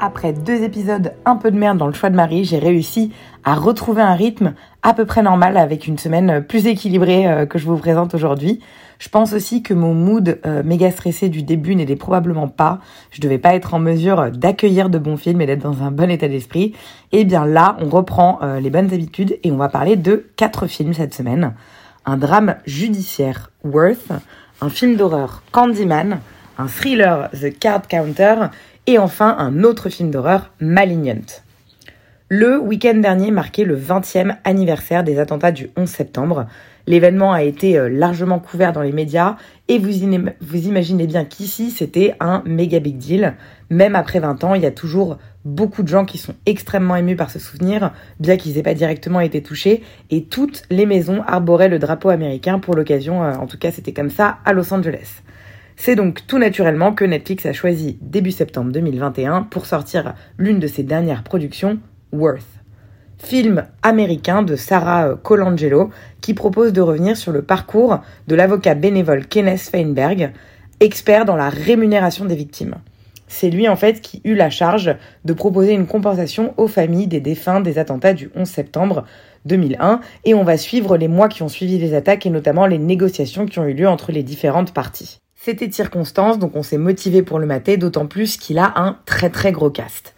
Après deux épisodes un peu de merde dans Le Choix de Marie, j'ai réussi à retrouver un rythme à peu près normal avec une semaine plus équilibrée euh, que je vous présente aujourd'hui. Je pense aussi que mon mood euh, méga stressé du début n'était probablement pas. Je devais pas être en mesure d'accueillir de bons films et d'être dans un bon état d'esprit. Et bien là, on reprend euh, les bonnes habitudes et on va parler de quatre films cette semaine. Un drame judiciaire, Worth, un film d'horreur, Candyman, un thriller, The Card Counter, et enfin un autre film d'horreur, Malignant. Le week-end dernier marquait le 20e anniversaire des attentats du 11 septembre. L'événement a été euh, largement couvert dans les médias et vous, vous imaginez bien qu'ici c'était un méga big deal. Même après 20 ans, il y a toujours beaucoup de gens qui sont extrêmement émus par ce souvenir, bien qu'ils n'aient pas directement été touchés, et toutes les maisons arboraient le drapeau américain pour l'occasion, euh, en tout cas c'était comme ça à Los Angeles. C'est donc tout naturellement que Netflix a choisi début septembre 2021 pour sortir l'une de ses dernières productions, Worth. Film américain de Sarah euh, Colangelo qui propose de revenir sur le parcours de l'avocat bénévole Kenneth Feinberg, expert dans la rémunération des victimes. C'est lui en fait qui eut la charge de proposer une compensation aux familles des défunts des attentats du 11 septembre 2001 et on va suivre les mois qui ont suivi les attaques et notamment les négociations qui ont eu lieu entre les différentes parties. C'était circonstance donc on s'est motivé pour le mater d'autant plus qu'il a un très très gros cast.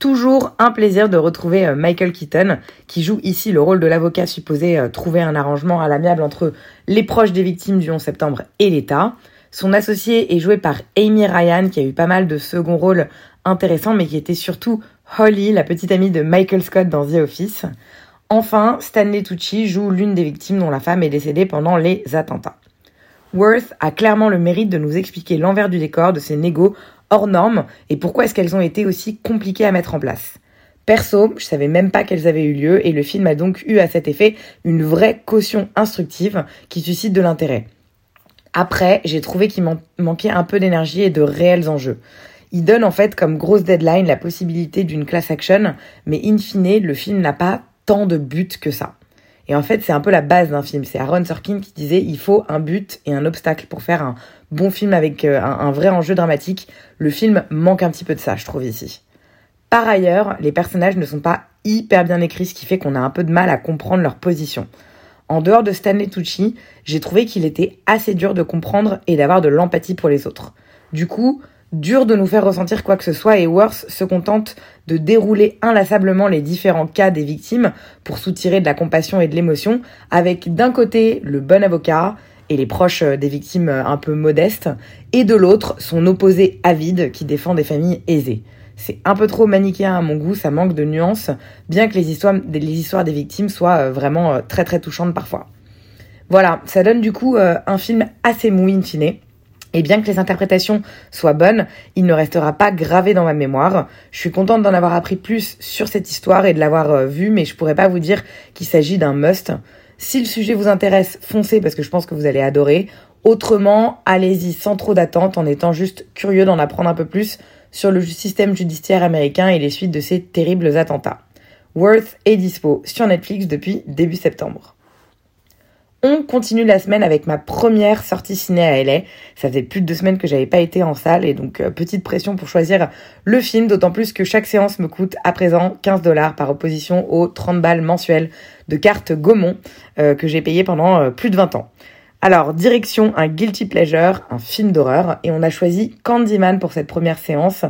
Toujours un plaisir de retrouver euh, Michael Keaton, qui joue ici le rôle de l'avocat supposé euh, trouver un arrangement à l'amiable entre les proches des victimes du 11 septembre et l'État. Son associé est joué par Amy Ryan, qui a eu pas mal de second rôles intéressants, mais qui était surtout Holly, la petite amie de Michael Scott dans The Office. Enfin, Stanley Tucci joue l'une des victimes dont la femme est décédée pendant les attentats. Worth a clairement le mérite de nous expliquer l'envers du décor de ces négos hors normes et pourquoi est-ce qu'elles ont été aussi compliquées à mettre en place. Perso, je savais même pas qu'elles avaient eu lieu et le film a donc eu à cet effet une vraie caution instructive qui suscite de l'intérêt. Après, j'ai trouvé qu'il man- manquait un peu d'énergie et de réels enjeux. Il donne en fait comme grosse deadline la possibilité d'une class action, mais in fine, le film n'a pas tant de buts que ça. Et en fait, c'est un peu la base d'un film. C'est Aaron Sorkin qui disait il faut un but et un obstacle pour faire un bon film avec euh, un, un vrai enjeu dramatique. Le film manque un petit peu de ça, je trouve ici. Par ailleurs, les personnages ne sont pas hyper bien écrits, ce qui fait qu'on a un peu de mal à comprendre leur position. En dehors de Stanley Tucci, j'ai trouvé qu'il était assez dur de comprendre et d'avoir de l'empathie pour les autres. Du coup, dur de nous faire ressentir quoi que ce soit et Worth se contente de dérouler inlassablement les différents cas des victimes pour soutirer de la compassion et de l'émotion, avec d'un côté le bon avocat et les proches euh, des victimes euh, un peu modestes, et de l'autre son opposé avide qui défend des familles aisées. C'est un peu trop manichéen à mon goût, ça manque de nuances, bien que les histoires, les histoires des victimes soient euh, vraiment très très touchantes parfois. Voilà, ça donne du coup un film assez mou in fine. Et bien que les interprétations soient bonnes, il ne restera pas gravé dans ma mémoire. Je suis contente d'en avoir appris plus sur cette histoire et de l'avoir euh, vue, mais je pourrais pas vous dire qu'il s'agit d'un must. Si le sujet vous intéresse, foncez parce que je pense que vous allez adorer. Autrement, allez-y sans trop d'attente en étant juste curieux d'en apprendre un peu plus sur le système judiciaire américain et les suites de ces terribles attentats. Worth est dispo sur Netflix depuis début septembre. On continue la semaine avec ma première sortie ciné à LA. Ça faisait plus de deux semaines que j'avais pas été en salle et donc euh, petite pression pour choisir le film, d'autant plus que chaque séance me coûte à présent 15 dollars par opposition aux 30 balles mensuelles de carte Gaumont euh, que j'ai payé pendant euh, plus de 20 ans. Alors, direction un guilty pleasure, un film d'horreur, et on a choisi Candyman pour cette première séance,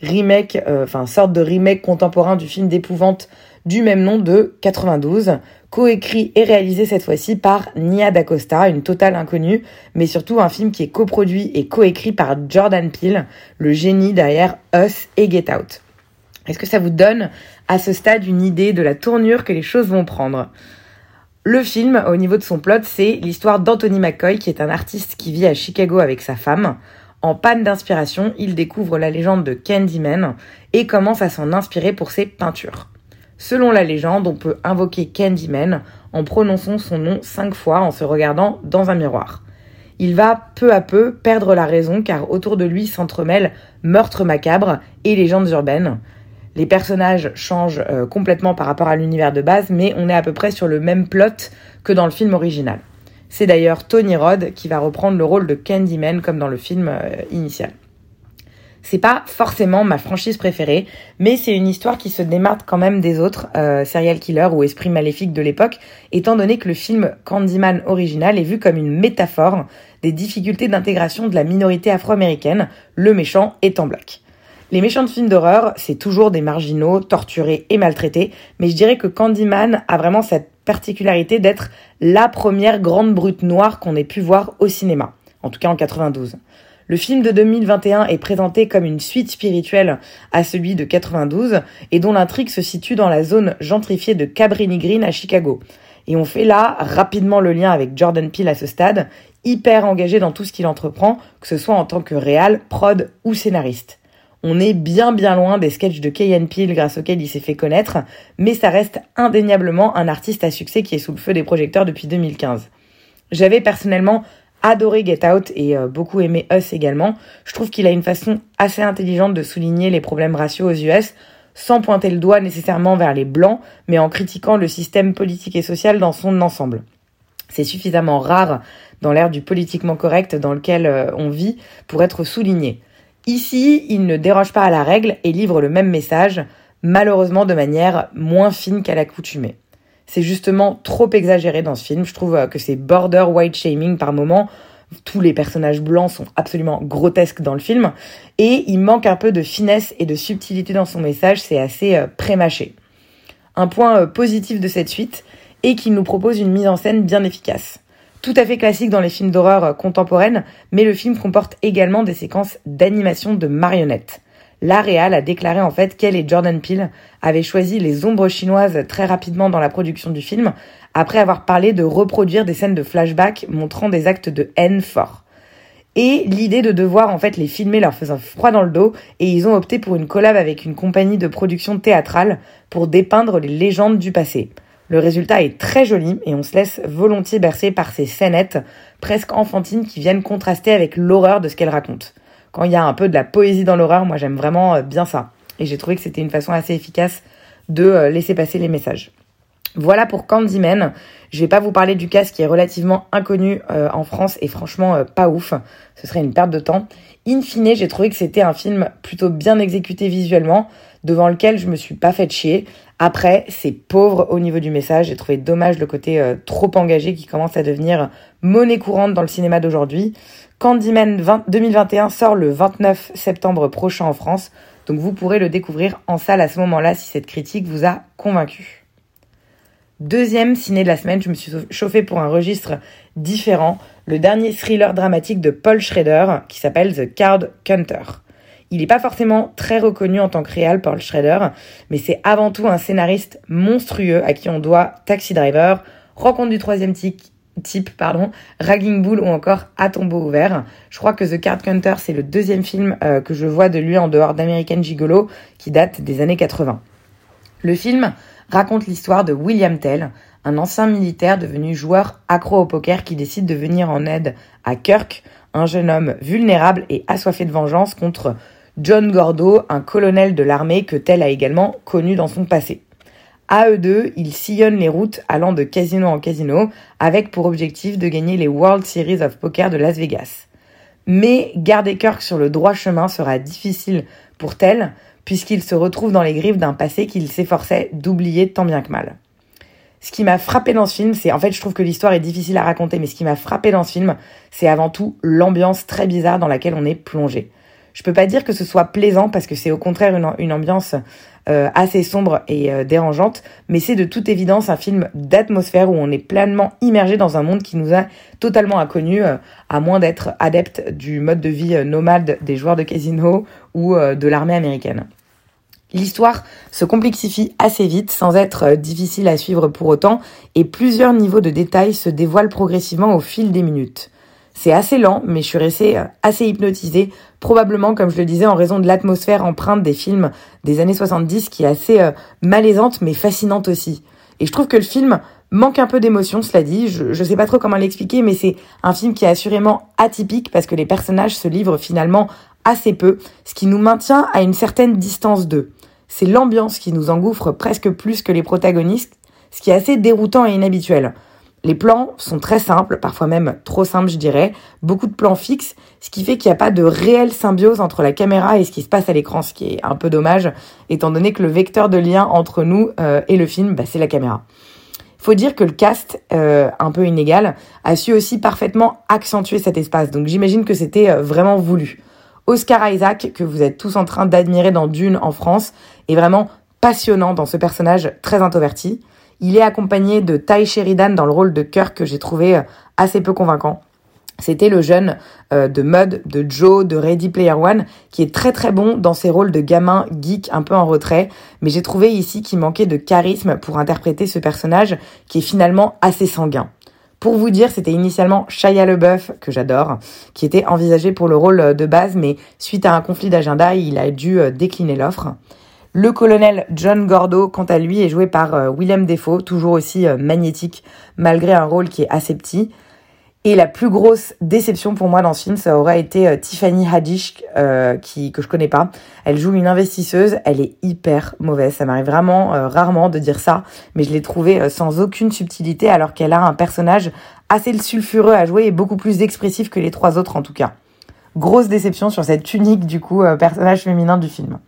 remake, enfin sorte de remake contemporain du film d'épouvante du même nom de 92, coécrit et réalisé cette fois-ci par Nia DaCosta, une totale inconnue, mais surtout un film qui est coproduit et coécrit par Jordan Peele, le génie derrière Us et Get Out. Est-ce que ça vous donne à ce stade une idée de la tournure que les choses vont prendre? Le film, au niveau de son plot, c'est l'histoire d'Anthony McCoy, qui est un artiste qui vit à Chicago avec sa femme. En panne d'inspiration, il découvre la légende de Candyman et commence à s'en inspirer pour ses peintures. Selon la légende, on peut invoquer Candyman en prononçant son nom cinq fois en se regardant dans un miroir. Il va peu à peu perdre la raison car autour de lui s'entremêlent meurtres macabres et légendes urbaines. Les personnages changent euh, complètement par rapport à l'univers de base, mais on est à peu près sur le même plot que dans le film original. C'est d'ailleurs Tony Rod qui va reprendre le rôle de Candyman comme dans le film euh, initial. C'est pas forcément ma franchise préférée, mais c'est une histoire qui se démarque quand même des autres euh, serial killers ou esprits maléfiques de l'époque, étant donné que le film Candyman original est vu comme une métaphore des difficultés d'intégration de la minorité afro-américaine, le méchant étant black. Les méchants de films d'horreur, c'est toujours des marginaux, torturés et maltraités, mais je dirais que Candyman a vraiment cette particularité d'être la première grande brute noire qu'on ait pu voir au cinéma, en tout cas en 92. Le film de 2021 est présenté comme une suite spirituelle à celui de 92 et dont l'intrigue se situe dans la zone gentrifiée de Cabrini Green à Chicago. Et on fait là rapidement le lien avec Jordan Peele à ce stade, hyper engagé dans tout ce qu'il entreprend, que ce soit en tant que réal, prod ou scénariste. On est bien bien loin des sketchs de Kay Peele grâce auxquels il s'est fait connaître, mais ça reste indéniablement un artiste à succès qui est sous le feu des projecteurs depuis 2015. J'avais personnellement adoré Get Out et euh, beaucoup aimé Us également. Je trouve qu'il a une façon assez intelligente de souligner les problèmes raciaux aux US sans pointer le doigt nécessairement vers les blancs, mais en critiquant le système politique et social dans son ensemble. C'est suffisamment rare dans l'ère du politiquement correct dans lequel euh, on vit pour être souligné. Ici, il ne déroge pas à la règle et livre le même message, malheureusement de manière moins fine qu'à l'accoutumée. C'est justement trop exagéré dans ce film, je trouve euh, que c'est border white shaming par moments, tous les personnages blancs sont absolument grotesques dans le film, et il manque un peu de finesse et de subtilité dans son message, c'est assez euh, prémâché. Un point euh, positif de cette suite est qu'il nous propose une mise en scène bien efficace. Tout à fait classique dans les films d'horreur contemporaines, mais le film comporte également des séquences d'animation de marionnettes. La Réal a déclaré en fait qu'elle et Jordan Peele avaient choisi les ombres chinoises très rapidement dans la production du film, après avoir parlé de reproduire des scènes de flashback montrant des actes de haine forts. Et l'idée de devoir en fait les filmer leur faisant froid dans le dos, et ils ont opté pour une collab avec une compagnie de production théâtrale pour dépeindre les légendes du passé. Le résultat est très joli et on se laisse volontiers bercer par ces scénettes presque enfantines qui viennent contraster avec l'horreur de ce qu'elle raconte. Quand il y a un peu de la poésie dans l'horreur, moi j'aime vraiment euh, bien ça. Et j'ai trouvé que c'était une façon assez efficace de euh, laisser passer les messages. Voilà pour Candyman. Je vais pas vous parler du casque qui est relativement inconnu euh, en France et franchement pas ouf. Ce serait une perte de temps. In fine, j'ai trouvé que c'était un film plutôt bien exécuté visuellement, devant lequel je me suis pas fait chier. Après, c'est pauvre au niveau du message. J'ai trouvé dommage le côté trop engagé qui commence à devenir monnaie courante dans le cinéma d'aujourd'hui. Candyman 2021 sort le 29 septembre prochain en France, donc vous pourrez le découvrir en salle à ce moment-là si cette critique vous a convaincu. Deuxième ciné de la semaine, je me suis chauffée pour un registre différent, le dernier thriller dramatique de Paul Schrader qui s'appelle The Card Counter. Il n'est pas forcément très reconnu en tant que réal, Paul Schrader, mais c'est avant tout un scénariste monstrueux à qui on doit Taxi Driver, Rencontre du troisième type, pardon, Ragging Bull ou encore À tombeau ouvert. Je crois que The Card Counter, c'est le deuxième film euh, que je vois de lui en dehors d'American Gigolo, qui date des années 80. Le film raconte l'histoire de William Tell, un ancien militaire devenu joueur accro au poker qui décide de venir en aide à Kirk, un jeune homme vulnérable et assoiffé de vengeance contre John Gordo, un colonel de l'armée que Tell a également connu dans son passé. À eux deux, ils sillonnent les routes allant de casino en casino, avec pour objectif de gagner les World Series of Poker de Las Vegas. Mais garder Kirk sur le droit chemin sera difficile pour Tell, puisqu'il se retrouve dans les griffes d'un passé qu'il s'efforçait d'oublier tant bien que mal. Ce qui m'a frappé dans ce film, c'est en fait je trouve que l'histoire est difficile à raconter, mais ce qui m'a frappé dans ce film, c'est avant tout l'ambiance très bizarre dans laquelle on est plongé. Je peux pas dire que ce soit plaisant parce que c'est au contraire une, ambiance euh, assez sombre et euh, dérangeante, mais c'est de toute évidence un film d'atmosphère où on est pleinement immergé dans un monde qui nous a totalement inconnu, euh, à moins d'être adepte du mode de vie nomade des joueurs de casino ou de l'armée américaine. L'histoire se complexifie assez vite sans être difficile à suivre pour autant et plusieurs niveaux de détails se dévoilent progressivement au fil des minutes. C'est assez lent, mais je suis restée euh, assez hypnotisée, probablement, comme je le disais, en raison de l'atmosphère empreinte des films des années 70, qui est assez euh, malaisante, mais fascinante aussi. Et je trouve que le film manque un peu d'émotion, cela dit. Je, ne sais pas trop comment l'expliquer, mais c'est un film qui est assurément atypique parce que les personnages se livrent finalement assez peu, ce qui nous maintient à une certaine distance d'eux. C'est l'ambiance qui nous engouffre presque plus que les protagonistes, ce qui est assez déroutant et inhabituel. Les plans sont très simples, parfois même trop simples je dirais, beaucoup de plans fixes, ce qui fait qu'il n'y a pas de réelle symbiose entre la caméra et ce qui se passe à l'écran, ce qui est un peu dommage, étant donné que le vecteur de lien entre nous euh, et le film, bah, c'est la caméra. Faut dire que le cast, euh, un peu inégal, a su aussi parfaitement accentuer cet espace, donc j'imagine que c'était euh, vraiment voulu. Oscar Isaac, que vous êtes tous en train d'admirer dans Dune en France, est vraiment passionnant dans ce personnage très introverti. Il est accompagné de Ty Sheridan dans le rôle de Kirk que j'ai trouvé euh, assez peu convaincant. C'était le jeune euh, de Mud, de Joe, de Ready Player One, qui est très très bon dans ses rôles de gamin geek un peu en retrait, mais j'ai trouvé ici qu'il manquait de charisme pour interpréter ce personnage qui est finalement assez sanguin. Pour vous dire, c'était initialement Shia LeBeouf, que j'adore, qui était envisagé pour le rôle euh, de base, mais suite à un conflit d'agenda, il a dû décliner l'offre. Le colonel John Gordo, quant à lui, est joué par euh, Willem Dafoe, toujours aussi euh, magnétique, malgré un rôle qui est assez petit. Et la plus grosse déception pour moi dans ce film, ça aurait été euh, Tiffany Haddish, qui que je connais pas. Elle joue une investisseuse, elle est hyper mauvaise. Ça m'arrive vraiment rarement de dire ça, mais je l'ai trouvée sans aucune subtilité, alors qu'elle a un personnage assez sulfureux à jouer et beaucoup plus expressif que les trois autres en tout cas. Grosse déception sur cette unique du coup personnage féminin du film.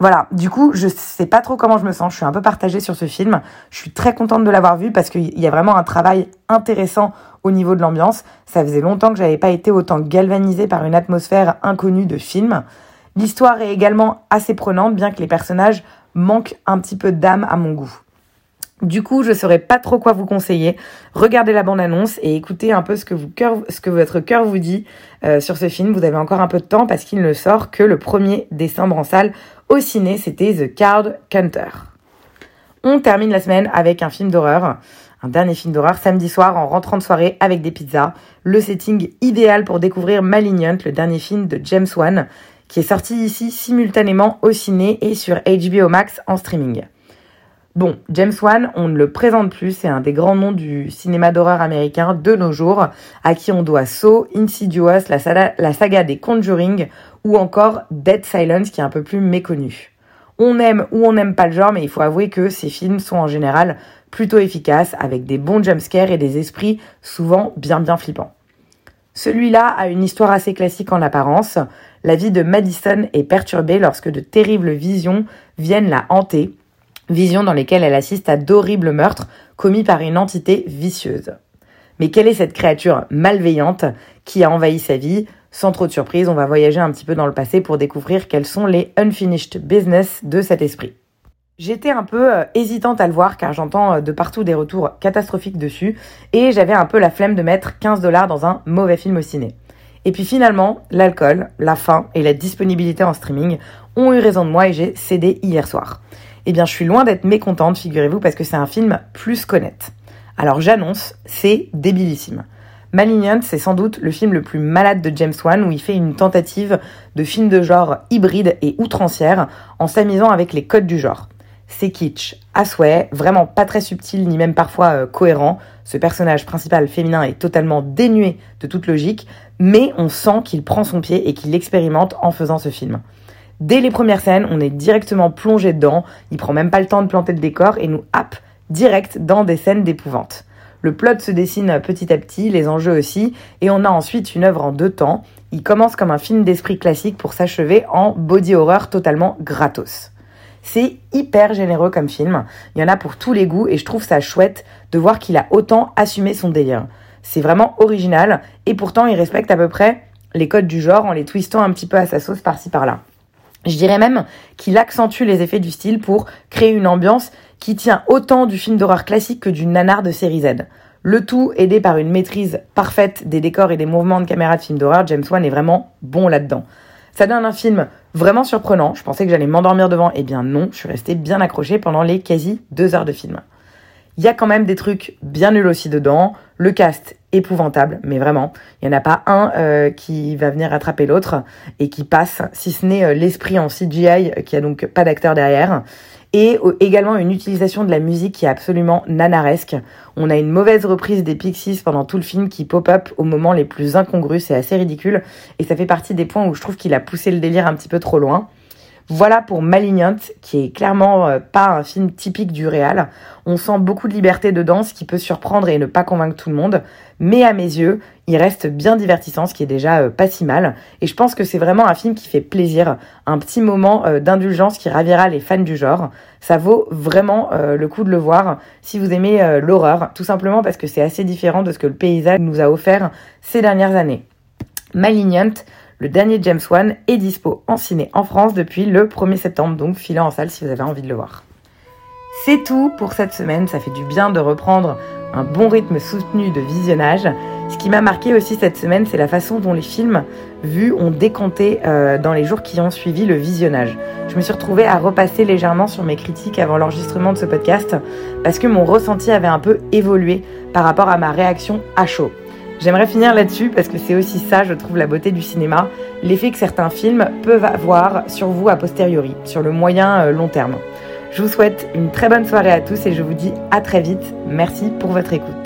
Voilà, du coup, je sais pas trop comment je me sens. Je suis un peu partagée sur ce film. Je suis très contente de l'avoir vu parce qu'il y a vraiment un travail intéressant au niveau de l'ambiance. Ça faisait longtemps que j'avais pas été autant galvanisée par une atmosphère inconnue de film. L'histoire est également assez prenante, bien que les personnages manquent un petit peu d'âme à mon goût. Du coup, je saurais pas trop quoi vous conseiller. Regardez la bande-annonce et écoutez un peu ce que, vous ce que votre cœur vous dit euh, sur ce film. Vous avez encore un peu de temps parce qu'il ne sort que le 1er décembre en salle au ciné. C'était The Card Counter. On termine la semaine avec un film d'horreur. Un dernier film d'horreur samedi soir en rentrant de soirée avec des pizzas. Le setting idéal pour découvrir Malignant, le dernier film de James Wan, qui est sorti ici simultanément au ciné et sur HBO Max en streaming. Bon, James Wan, on ne le présente plus, c'est un des grands noms du cinéma d'horreur américain de nos jours, à qui on doit Saw, Insidious, la saga, la saga des Conjuring ou encore Dead Silence qui est un peu plus méconnu. On aime ou on n'aime pas le genre, mais il faut avouer que ces films sont en général plutôt efficaces, avec des bons jumpscares et des esprits souvent bien bien flippants. Celui-là a une histoire assez classique en apparence. La vie de Madison est perturbée lorsque de terribles visions viennent la hanter visions dans lesquelles elle assiste à d'horribles meurtres commis par une entité vicieuse. Mais quelle est cette créature malveillante qui a envahi sa vie Sans trop de surprise, on va voyager un petit peu dans le passé pour découvrir quels sont les unfinished business de cet esprit. J'étais un peu euh, hésitante à le voir car j'entends euh, de partout des retours catastrophiques dessus et j'avais un peu la flemme de mettre 15 dollars dans un mauvais film au ciné. Et puis finalement, l'alcool, la faim et la disponibilité en streaming ont eu raison de moi et j'ai cédé hier soir. Eh bien, je suis loin d'être mécontente, figurez-vous, parce que c'est un film plus qu'honnête. Alors j'annonce, c'est débilissime. Malignant, c'est sans doute le film le plus malade de James Wan où il fait une tentative de film de genre hybride et outrancière en s'amusant avec les codes du genre. C'est kitsch, à souhait, vraiment pas très subtil ni même parfois euh, cohérent. Ce personnage principal féminin est totalement dénué de toute logique, mais on sent qu'il prend son pied et qu'il expérimente en faisant ce film. Dès les premières scènes, on est directement plongé dedans, il prend même pas le temps de planter le décor et nous happe direct dans des scènes d'épouvante. Le plot se dessine petit à petit, les enjeux aussi, et on a ensuite une œuvre en deux temps. Il commence comme un film d'esprit classique pour s'achever en body horror totalement gratos. C'est hyper généreux comme film, il y en a pour tous les goûts et je trouve ça chouette de voir qu'il a autant assumé son délire. C'est vraiment original et pourtant il respecte à peu près les codes du genre en les twistant un petit peu à sa sauce par-ci par-là. Je dirais même qu'il accentue les effets du style pour créer une ambiance qui tient autant du film d'horreur classique que du nanar de série Z. Le tout aidé par une maîtrise parfaite des décors et des mouvements de caméra de film d'horreur, James Wan est vraiment bon là-dedans. Ça donne un film vraiment surprenant. Je pensais que j'allais m'endormir devant. Eh bien non, je suis restée bien accrochée pendant les quasi deux heures de film. Il y a quand même des trucs bien nuls aussi dedans. Le cast épouvantables, mais vraiment, il n'y en a pas un euh, qui va venir rattraper l'autre et qui passe, si ce n'est euh, l'esprit en CGI, qui a donc pas d'acteur derrière et également une utilisation de la musique qui est absolument nanaresque. On a une mauvaise reprise des Pixies pendant tout le film qui pop-up au moment les plus incongrus, c'est assez ridicule et ça fait partie des points où je trouve qu'il a poussé le délire un petit peu trop loin. Voilà pour Malignant, qui est clairement euh, pas un film typique du réal. On sent beaucoup de liberté dedans, ce qui peut surprendre et ne pas convaincre tout le monde. Mais à mes yeux, il reste bien divertissant, ce qui est déjà euh, pas si mal. Et je pense que c'est vraiment un film qui fait plaisir, un petit moment euh, d'indulgence qui ravira les fans du genre. Ça vaut vraiment le coup de le voir si vous aimez l'horreur, tout simplement parce que c'est assez différent de ce que le paysage nous a offert ces dernières années. Malignant, le dernier James Wan est dispo en ciné en France depuis le 1er septembre, donc filez en salle si vous avez envie de le voir. C'est tout pour cette semaine, ça fait du bien de reprendre un bon rythme soutenu de visionnage. Ce qui m'a marqué aussi cette semaine, c'est la façon dont les films vus ont décompté euh, dans les jours qui ont suivi le visionnage. Je me suis retrouvée à repasser légèrement sur mes critiques avant l'enregistrement de ce podcast parce que mon ressenti avait un peu évolué par rapport à ma réaction à chaud. J'aimerais finir là-dessus parce que c'est aussi ça, je trouve, la beauté du cinéma, l'effet que certains films peuvent avoir sur vous a posteriori, sur le moyen euh, long terme. Je vous souhaite une très bonne soirée à tous et je vous dis à très vite. Merci pour votre écoute.